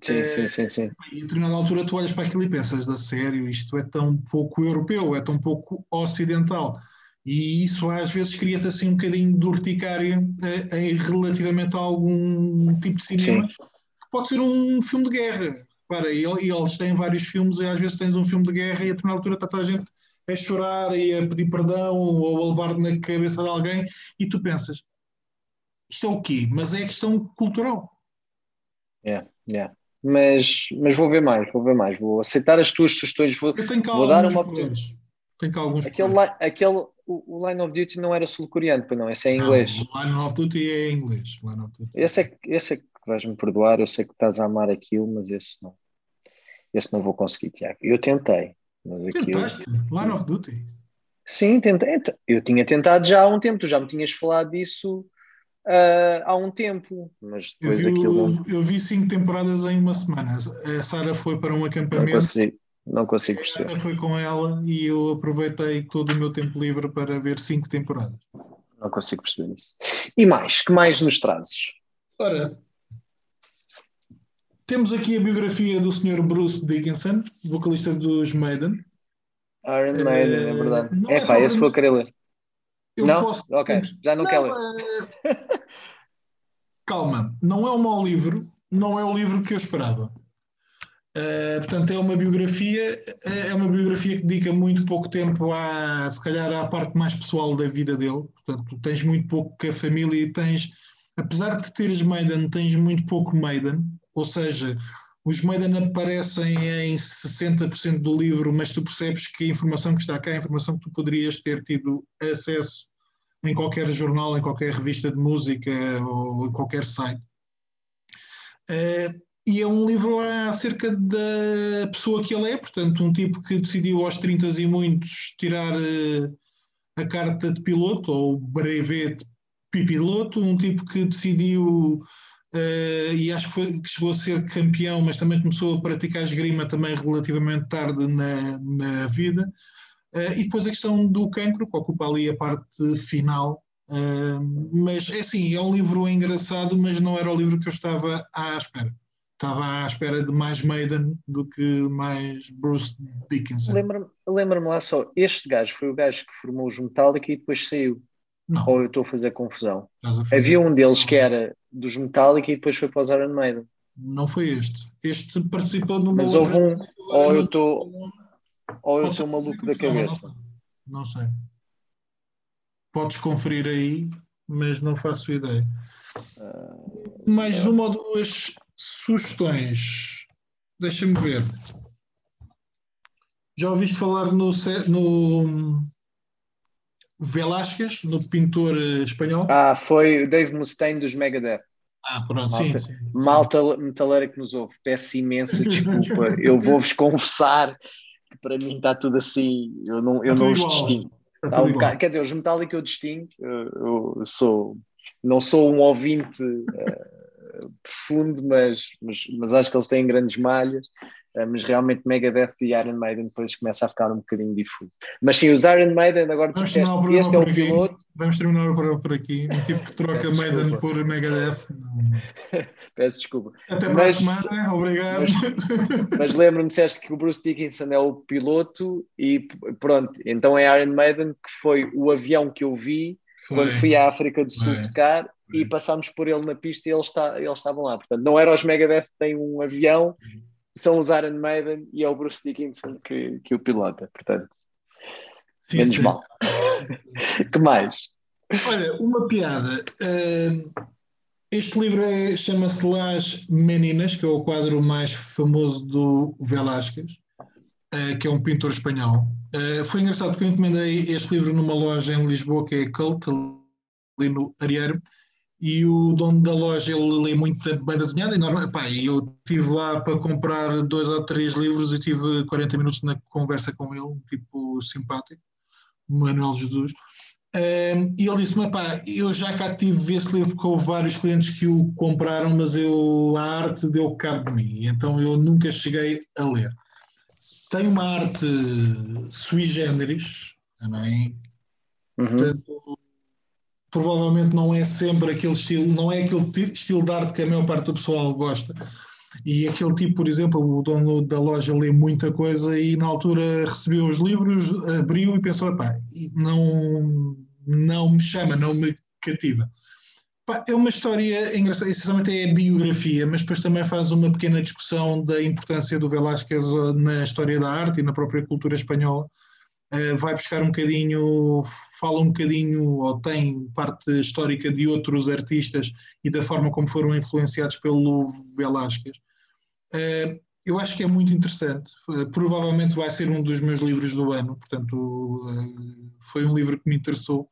Sim, é, sim, sim, sim. E a determinada altura tu olhas para aquilo e pensas, da sério, isto é tão pouco europeu, é tão pouco ocidental. E isso às vezes cria-te assim um bocadinho de urticária eh, em, relativamente a algum tipo de cinema, sim. que pode ser um filme de guerra. Para, e, eles têm vários filmes e às vezes tens um filme de guerra e a determinada altura está toda a gente a chorar e a pedir perdão ou a levar na cabeça de alguém e tu pensas, isto é o quê? Mas é questão cultural. Yeah, yeah. Mas, mas vou ver mais, vou ver mais, vou aceitar as tuas sugestões, vou, vou dar uma oportunidade. Tenho cá alguns aquele, aquele o, o, Line of Duty não era sul-coreano, pois não, esse é em inglês. Não, o Line of Duty é em inglês. Esse é, esse é que vais-me perdoar, eu sei que estás a amar aquilo, mas esse não. Esse não vou conseguir, Tiago. Eu tentei, mas aquilo... Tentaste? Line of Duty? Sim, tentei. Eu tinha tentado já há um tempo, tu já me tinhas falado disso uh, há um tempo, mas depois eu vi, aquilo. Eu vi cinco temporadas em uma semana. A Sara foi para um acampamento. Não consigo, não consigo perceber. A foi com ela e eu aproveitei todo o meu tempo livre para ver cinco temporadas. Não consigo perceber isso. E mais? Que mais nos trazes? Ora, temos aqui a biografia do Sr. Bruce Dickinson, vocalista dos Maiden. Iron Maiden, uh, é verdade. É pá, esse vou querer ler. Eu não? Posso... Ok, já não, não quero ler. Uh... Calma, não é um mau livro, não é o livro que eu esperava. Uh, portanto, é uma biografia, é uma biografia que dedica muito pouco tempo à, se calhar, à parte mais pessoal da vida dele. Portanto, tens muito pouco que a família e tens, apesar de teres Maiden, tens muito pouco Maiden. Ou seja, os Maiden aparecem em 60% do livro, mas tu percebes que a informação que está cá é a informação que tu poderias ter tido acesso em qualquer jornal, em qualquer revista de música ou em qualquer site. Uh, e é um livro acerca da pessoa que ele é, portanto, um tipo que decidiu aos 30 e muitos tirar uh, a carta de piloto, ou o brevet de piloto, um tipo que decidiu Uh, e acho que, foi, que, chegou a ser campeão, mas também começou a praticar esgrima também relativamente tarde na, na vida. Uh, e depois a questão do cancro, que ocupa ali a parte final. Uh, mas é assim, é um livro engraçado, mas não era o livro que eu estava à espera. Estava à espera de mais Maiden do que mais Bruce Dickinson. Lembra-me lembra lá só, este gajo foi o gajo que formou os Metallica e depois saiu. Não. Ou eu estou a fazer confusão? A fazer Havia um deles que era dos Metallica e depois foi para os Iron Maiden. Não foi este. Este participou numa Mas houve um, ou eu estou ou eu estou maluco da cabeça. Não sei. Podes conferir aí, mas não faço ideia. Uh, Mais é. uma ou duas sugestões. Deixa-me ver. Já ouviste falar no, no Velázquez, no pintor eh, espanhol? Ah, foi o Dave Mustaine dos Megadeth. Ah, pronto, malta, sim, sim, Malta metaleira que nos ouve, peço imensa *laughs* desculpa. eu vou-vos confessar que para mim está tudo assim, eu não, eu não os distingo. Um quer dizer, os Metallica eu distingo, eu, eu sou, não sou um ouvinte uh, profundo, mas, mas, mas acho que eles têm grandes malhas. Uh, mas realmente Megadeth e Iron Maiden depois começa a ficar um bocadinho difuso. Mas sim, os Iron Maiden agora Vamos disseste, este é o piloto. Vamos terminar o programa por aqui. Um tipo que troca Peço Maiden desculpa. por Megadeth. *laughs* Peço desculpa. Até para mas, a semana, obrigado. Mas, *laughs* mas lembro-me, disseste que o Bruce Dickinson é o piloto e pronto, então é Iron Maiden que foi o avião que eu vi foi. quando fui à África do Sul tocar e passámos por ele na pista e eles, está, eles estavam lá. Portanto, não era os Megadeth que têm um avião, são os Iron Maiden e é o Bruce Dickinson que, que o pilota. Portanto, sim, menos sim. mal. *laughs* que mais? Olha, uma piada. Uh, este livro é, chama-se Las Meninas, que é o quadro mais famoso do Velázquez, uh, que é um pintor espanhol. Uh, foi engraçado porque eu encomendei este livro numa loja em Lisboa, que é Cult, ali no Arieiro, e o dono da loja ele lê muito bem desenhada e normal, pá, eu estive lá para comprar dois ou três livros e tive 40 minutos na conversa com ele, um tipo simpático, Manuel Jesus. Um, e ele disse-me, pá, eu já cá tive esse livro com vários clientes que o compraram, mas eu, a arte deu cabo de mim, então eu nunca cheguei a ler. Tem uma arte sui generis, também, uhum. portanto, provavelmente não é sempre aquele estilo, não é aquele estilo de arte que a maior parte do pessoal gosta. E aquele tipo, por exemplo, o dono da loja lê muita coisa e na altura recebeu os livros, abriu e pensou, pá, não, não me chama, não me cativa. Pá, é uma história engraçada, essencialmente é a biografia, mas depois também faz uma pequena discussão da importância do Velázquez na história da arte e na própria cultura espanhola eh, vai buscar um bocadinho, fala um bocadinho, ou tem parte histórica de outros artistas e da forma como foram influenciados pelo Velázquez. Eh, eu acho que é muito interessante. Eh, provavelmente vai ser um dos meus livros do ano, portanto, foi um livro que me interessou.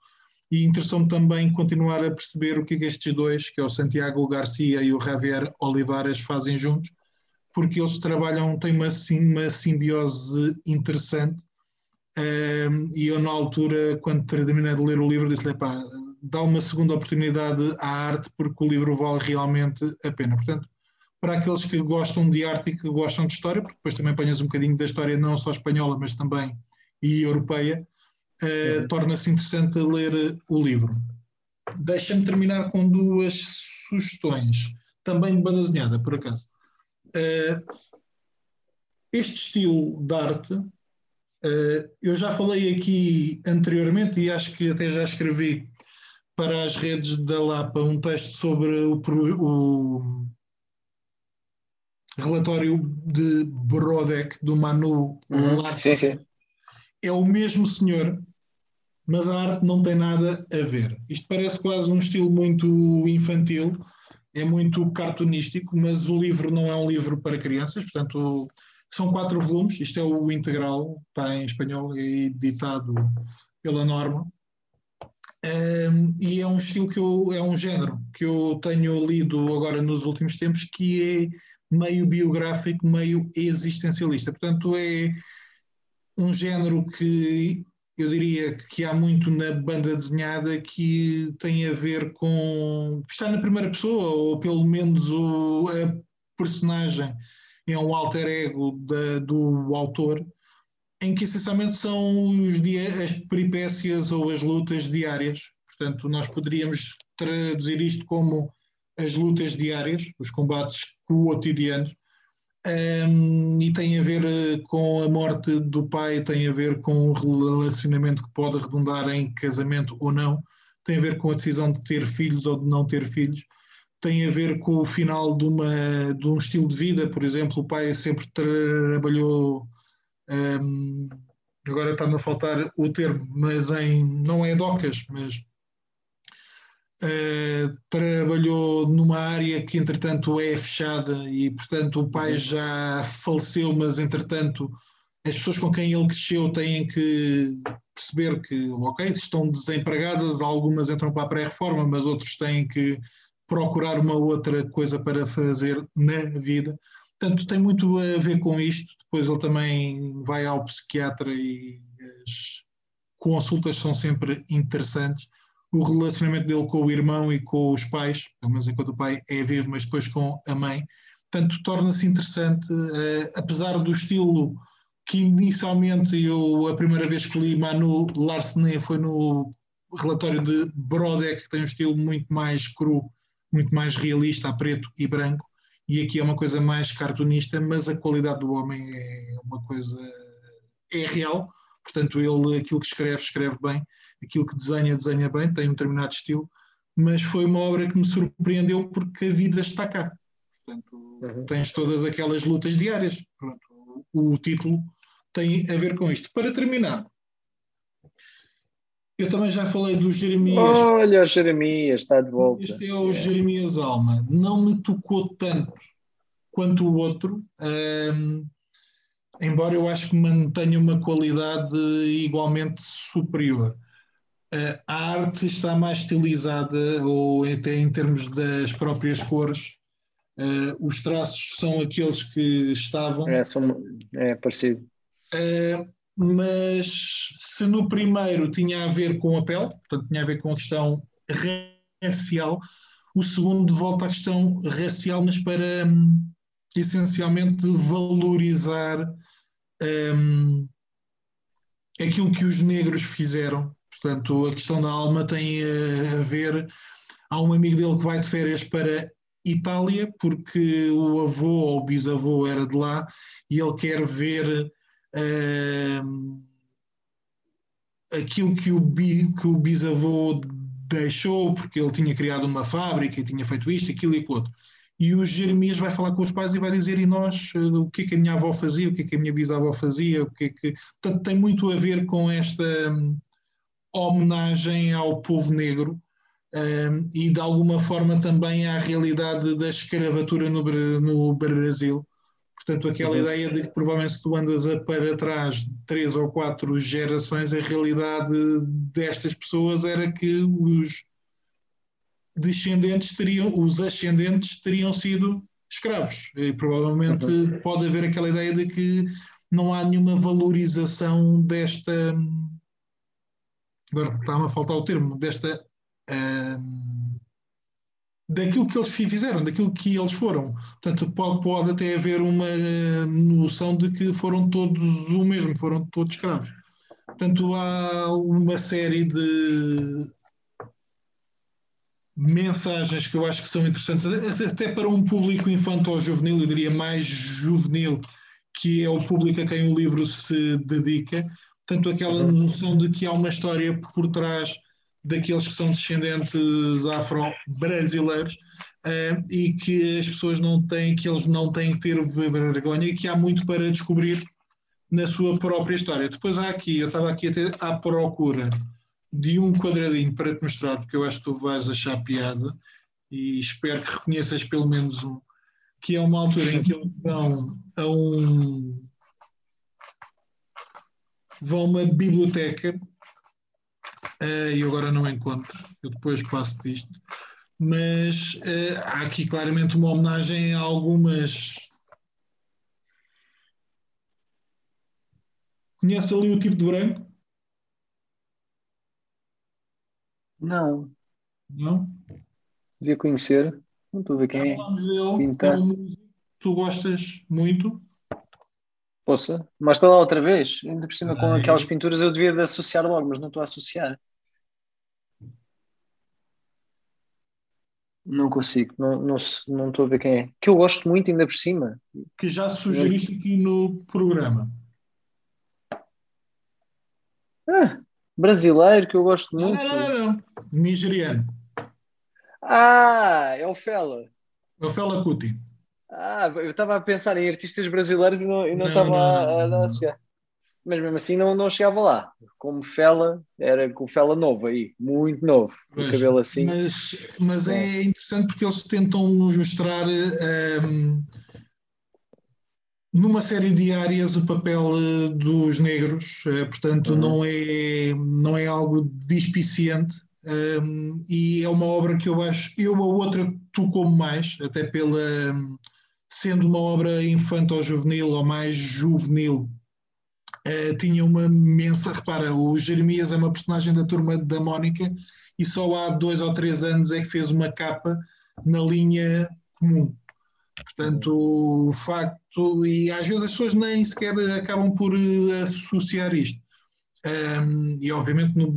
E interessou-me também continuar a perceber o que, é que estes dois, que é o Santiago Garcia e o Javier Olivares, fazem juntos, porque eles trabalham, têm uma, uma simbiose interessante um, e eu, na altura, quando terminei de ler o livro, disse-lhe: pá, dá uma segunda oportunidade à arte, porque o livro vale realmente a pena. Portanto, para aqueles que gostam de arte e que gostam de história, porque depois também apanhas um bocadinho da história, não só espanhola, mas também e europeia, uh, torna-se interessante ler o livro. Deixa-me terminar com duas sugestões, também de banda desenhada, por acaso. Uh, este estilo de arte eu já falei aqui anteriormente e acho que até já escrevi para as redes da Lapa um texto sobre o, o relatório de Brodek do Manu uhum. Sim, sim. É o mesmo senhor, mas a arte não tem nada a ver. Isto parece quase um estilo muito infantil, é muito cartunístico, mas o livro não é um livro para crianças, portanto são quatro volumes, isto é o integral, está em espanhol, é editado pela Norma. Um, e é um estilo que eu, é um género que eu tenho lido agora nos últimos tempos, que é meio biográfico, meio existencialista. Portanto, é um género que eu diria que há muito na banda desenhada que tem a ver com estar na primeira pessoa, ou pelo menos o, a personagem é um alter ego da, do autor, em que essencialmente são os dia, as peripécias ou as lutas diárias. Portanto, nós poderíamos traduzir isto como as lutas diárias, os combates cotidianos, um, e tem a ver eh, com a morte do pai, tem a ver com um relacionamento que pode redundar em casamento ou não, tem a ver com a decisão de ter filhos ou de não ter filhos tem a ver com o final de, uma, de um estilo de vida, por exemplo, o pai sempre trabalhou, um, agora está-me a faltar o termo, mas em, não é docas, mas uh, trabalhou numa área que entretanto é fechada e portanto o pai uhum. já faleceu, mas entretanto as pessoas com quem ele cresceu têm que perceber que, ok, estão desempregadas, algumas entram para a pré-reforma, mas outros têm que procurar uma outra coisa para fazer na vida. Portanto, tem muito a ver com isto. Depois ele também vai ao psiquiatra e as consultas são sempre interessantes. O relacionamento dele com o irmão e com os pais, pelo menos enquanto o pai é vivo, mas depois com a mãe. Portanto, torna-se interessante, uh, apesar do estilo que inicialmente eu, a primeira vez que li Manu Larsenet foi no relatório de Brodek, que tem um estilo muito mais cru muito mais realista, a preto e branco, e aqui é uma coisa mais cartunista, mas a qualidade do homem é uma coisa é real, portanto ele aquilo que escreve, escreve bem, aquilo que desenha, desenha bem, tem um determinado estilo, mas foi uma obra que me surpreendeu porque a vida está cá. Portanto, uhum. tens todas aquelas lutas diárias. Pronto, o, o título tem a ver com isto. Para terminar, eu também já falei do Jeremias. Olha, o Jeremias está de volta. Este é o é. Jeremias Alma. Não me tocou tanto quanto o outro, embora eu acho que mantenha uma qualidade igualmente superior. Uh, a arte está mais estilizada, ou até em termos das próprias cores. Uh, os traços são aqueles que estavam. É, são, é parecido. Uh, mas se no primeiro tinha a ver com a pele, portanto tinha a ver com a questão racial, o segundo volta à questão racial, mas para um, essencialmente valorizar um, aquilo que os negros fizeram. Portanto, a questão da alma tem a ver. Há um amigo dele que vai de férias para Itália, porque o avô ou o bisavô era de lá, e ele quer ver uh, aquilo que o, bi, que o bisavô deixou, porque ele tinha criado uma fábrica e tinha feito isto, aquilo e aquilo outro. E o Jeremias vai falar com os pais e vai dizer: e nós, o que é que a minha avó fazia, o que é que a minha bisavó fazia, o que é que. Portanto, tem muito a ver com esta um, homenagem ao povo negro um, e, de alguma forma, também à realidade da escravatura no, no Brasil, Portanto, aquela uhum. ideia de que provavelmente se tu andas a, para trás três ou quatro gerações, a realidade destas pessoas era que os descendentes teriam, os ascendentes teriam sido escravos. E provavelmente uhum. pode haver aquela ideia de que não há nenhuma valorização desta. Agora está-me a faltar o termo, desta. Uh, daquilo que eles fizeram, daquilo que eles foram. Portanto, pode, pode até haver uma noção de que foram todos o mesmo, foram todos escravos. Portanto, há uma série de mensagens que eu acho que são interessantes, até para um público infantil-juvenil, eu diria mais juvenil, que é o público a quem o livro se dedica. Portanto, aquela uhum. noção de que há uma história por trás daqueles que são descendentes afro-brasileiros uh, e que as pessoas não têm, que eles não têm que ter vergonha e que há muito para descobrir na sua própria história. Depois há aqui, eu estava aqui até à procura de um quadradinho para te mostrar, porque eu acho que tu vais achar piada e espero que reconheças pelo menos um, que é uma altura em que eles vão a um vão a uma biblioteca uh, e agora não encontro, eu depois passo disto, mas uh, há aqui claramente uma homenagem a algumas. Conhece ali o tipo de branco? Não. Não? Devia conhecer. Não estou a ver quem é. Um tu gostas muito. Poxa, mas está lá outra vez. Ainda por cima, com aquelas pinturas eu devia de associar logo, mas não estou a associar. Não consigo, não, não, não estou a ver quem é. Que eu gosto muito, ainda por cima. Que já sugeriste aqui no programa. Ah, brasileiro, que eu gosto muito. Não, não, não, não. Nigeriano. Ah, é o Fela. É o Fela Kuti. Ah, eu estava a pensar em artistas brasileiros e não, e não, estava não, a, a, chegar. Mas mesmo assim não, não chegava lá. Como Fela, era com Fela novo aí, muito novo, com o cabelo assim. Mas, mas é interessante porque eles tentam mostrar um, numa série de áreas o papel eh, dos negros, eh, portanto uhum. não, é, não é algo dispiciente. Um, e é uma obra que eu acho, eu a outra tocou mais, até pela sendo uma obra infanto-juvenil ou mais juvenil, uh, tinha uma mensa. Repara, o Jeremias é uma personagem da turma da Mónica e só há dois ou três anos é que fez uma capa na linha comum. Portanto, o facto, e às vezes as pessoas nem sequer acabam por eh, associar isto. Um, e obviamente no,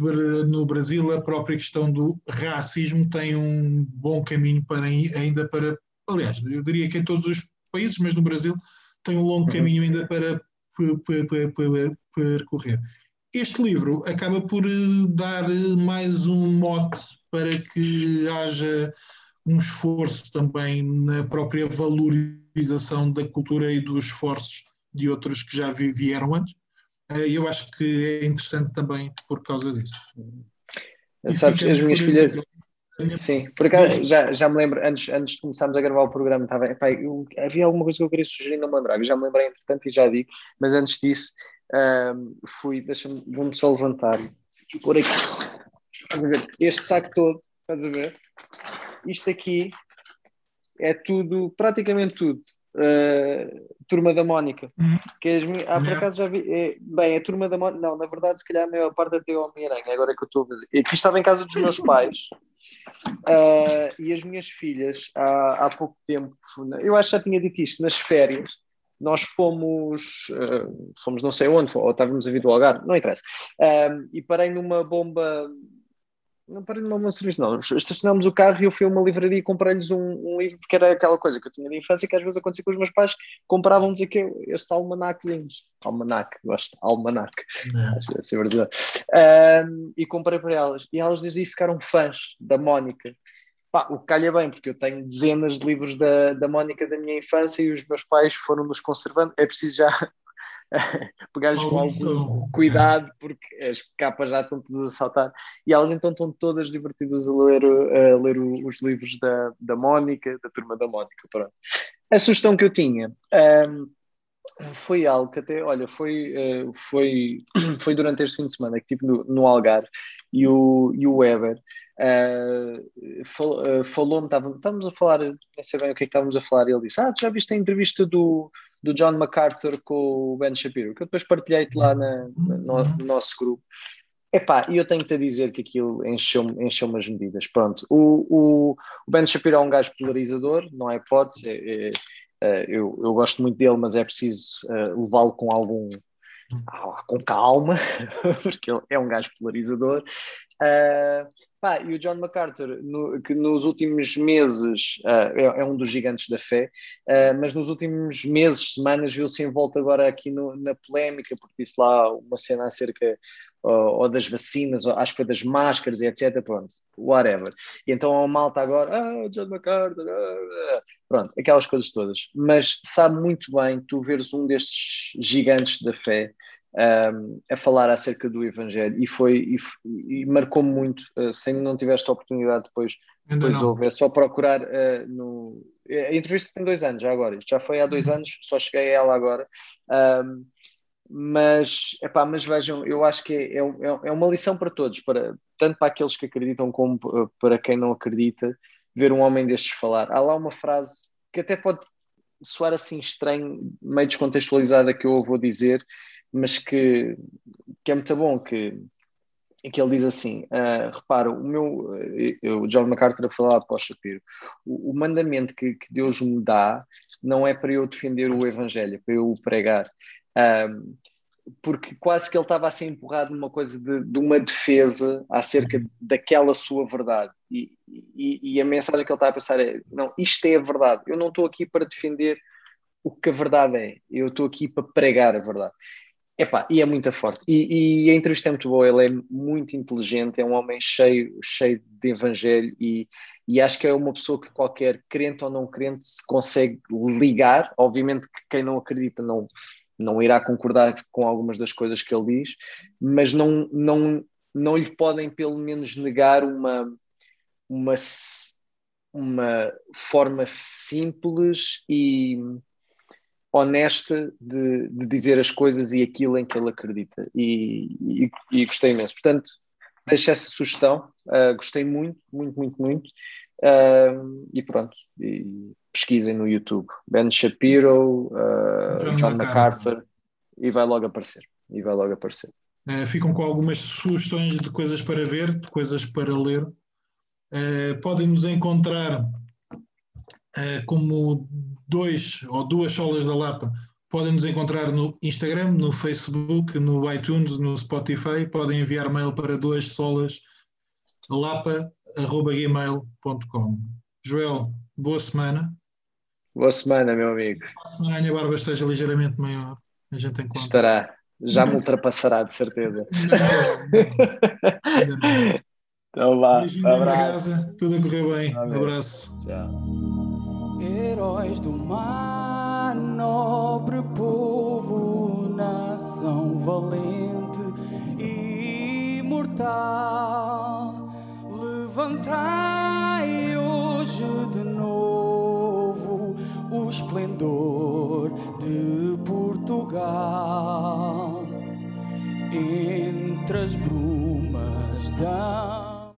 no, Brasil a própria questão do racismo tem um bom caminho para ainda para aliás, eu diria que em todos os países, mas no Brasil tem um longo uhum. caminho ainda para percorrer. este livro acaba por dar mais um mote para que haja um esforço também na própria valorização da cultura e dos esforços de outros que já vieram antes. Eu acho que é interessante também por causa disso. Sabes, as minhas filhas. Sim, por acaso já, já me lembro, antes, antes de começarmos a gravar o programa, estava, epá, eu, havia alguma coisa que eu queria sugerir, não me lembrava, já me lembrei entretanto e já digo, mas antes disso um, fui, deixa-me, vou-me só levantar pôr aqui, estás a ver, este saco todo, estás a ver, isto aqui é tudo, praticamente tudo, Uh, Turma da Mónica. Uhum. Que as, ah, por acaso já vi. É, bem, a Turma da Mónica. Não, na verdade, se calhar a maior parte até o Homem-Aranha, agora é que eu estou a ver. Aqui estava em casa dos meus pais uh, e as minhas filhas, há, há pouco tempo, eu acho que já tinha dito isto, nas férias, nós fomos, uh, fomos não sei onde, ou estávamos a vir do Algarve, não interessa, e parei numa bomba não parei numa serviço, não. Estacionámos o carro e eu fui a uma livraria e comprei-lhes um, um, livro, porque era aquela coisa que eu tinha de infância que às vezes acontecia com os meus pais, compravam-nos aqui estes almanaquezinhos. Almanac, gosto, almanac. Ser verdade. Um, e comprei para elas. E elas aí ficaram fãs da Mónica. Pá, o que calha bem, porque eu tenho dezenas de livros da, da Mónica da minha infância e os meus pais foram nos conservando. É preciso já *laughs* pegar com algum cuidado, porque as capas já estão todas a saltar. E elas então estão todas divertidas a ler, a ler os livros da, da Mónica, da turma da Mónica. Pronto. A sugestão que eu tinha. Um, foi algo que até, olha, foi, uh, foi, *clears throat* foi durante este fim de semana que estive no, no Algarve e o, e o Weber uh, falou-me, estávamos a falar, não sei bem o que é que estávamos a falar, e ele disse: Ah, tu já viste a entrevista do, do John MacArthur com o Ben Shapiro, que eu depois partilhei-te lá na, no, no, nosso grupo. Epá, e eu tenho-te a dizer que aquilo encheu-me encheu as medidas. Pronto, o, o, o, Ben Shapiro é um gajo polarizador, não é hipótese. É, é, é, eu, eu gosto muito dele, mas é preciso uh, levá-lo com algum. com calma, *laughs* porque ele é um gajo polarizador. Uh, pá, e o John MacArthur, no, que nos últimos meses uh, é, é, um dos gigantes da fé, uh, mas nos últimos meses, semanas, viu-se envolto agora aqui no, na polémica, porque disse lá uma cena acerca ou, das vacinas, ou acho que foi das máscaras e etc. Pronto, whatever. E então a malta agora, ah, John MacArthur, ah, pronto, aquelas coisas todas. Mas sabe muito bem tu veres um destes gigantes da fé um, a falar acerca do Evangelho e foi e, e marcou-me muito. Uh, se não tiveste a oportunidade depois, depois houve, é só procurar uh, no. A entrevista tem dois anos já agora, isto já foi há dois uhum. anos, só cheguei a ela agora. Um, mas, epá, mas vejam, eu acho que é, é, é, uma lição para todos, para, tanto para aqueles que acreditam como para quem não acredita, ver um homem destes falar. Há lá uma frase que até pode soar assim estranho, meio descontextualizada que eu vou dizer, mas que, que é muito bom, que, que ele diz assim, uh, repara, o meu, o John MacArthur a falar para o Shapiro, o, o mandamento que, que, Deus me dá não é para eu defender o Evangelho, é para eu o pregar. Um, porque quase que ele estava a ser empurrado numa coisa de, de uma defesa acerca daquela sua verdade. E, e, e, a mensagem que ele está a pensar é: não, isto é a verdade. Eu não estou aqui para defender o que a verdade é, eu estou aqui para pregar a verdade. Epá, e é muito forte. E, e, a entrevista é muito boa, ele é muito inteligente, é um homem cheio, cheio de evangelho e, e acho que é uma pessoa que qualquer crente ou não crente se consegue ligar. Obviamente que quem não acredita não, não irá concordar com algumas das coisas que ele diz, mas não, não, não lhe podem pelo menos negar uma, uma, uma forma simples e honesta de, de, dizer as coisas e aquilo em que ele acredita. E, e, e gostei imenso. Portanto, deixo essa sugestão. Uh, gostei muito, muito, muito, muito. Uh, e pronto. E pesquisem no YouTube. Ben Shapiro, uh, John, John MacArthur. E vai logo aparecer. E vai logo aparecer. ficam com algumas sugestões de coisas para ver, de coisas para ler. podem nos encontrar como dois ou duas solas da Lapa podem nos encontrar no Instagram, no Facebook, no iTunes, no Spotify. Podem enviar mail para duas solas lapa.gmail.com. Joel, boa semana. Boa semana, meu amigo. A semana a minha barba esteja ligeiramente maior. A gente encontra. Estará, Já me ultrapassará, de certeza. Ainda não. *laughs* Então vá, da abraço. Tudo a correr bem. Abraço. Tchau. Heróis do mar, nobre povo, nação valente e imortal. Levantai hoje de novo o esplendor de Portugal entre as brumas da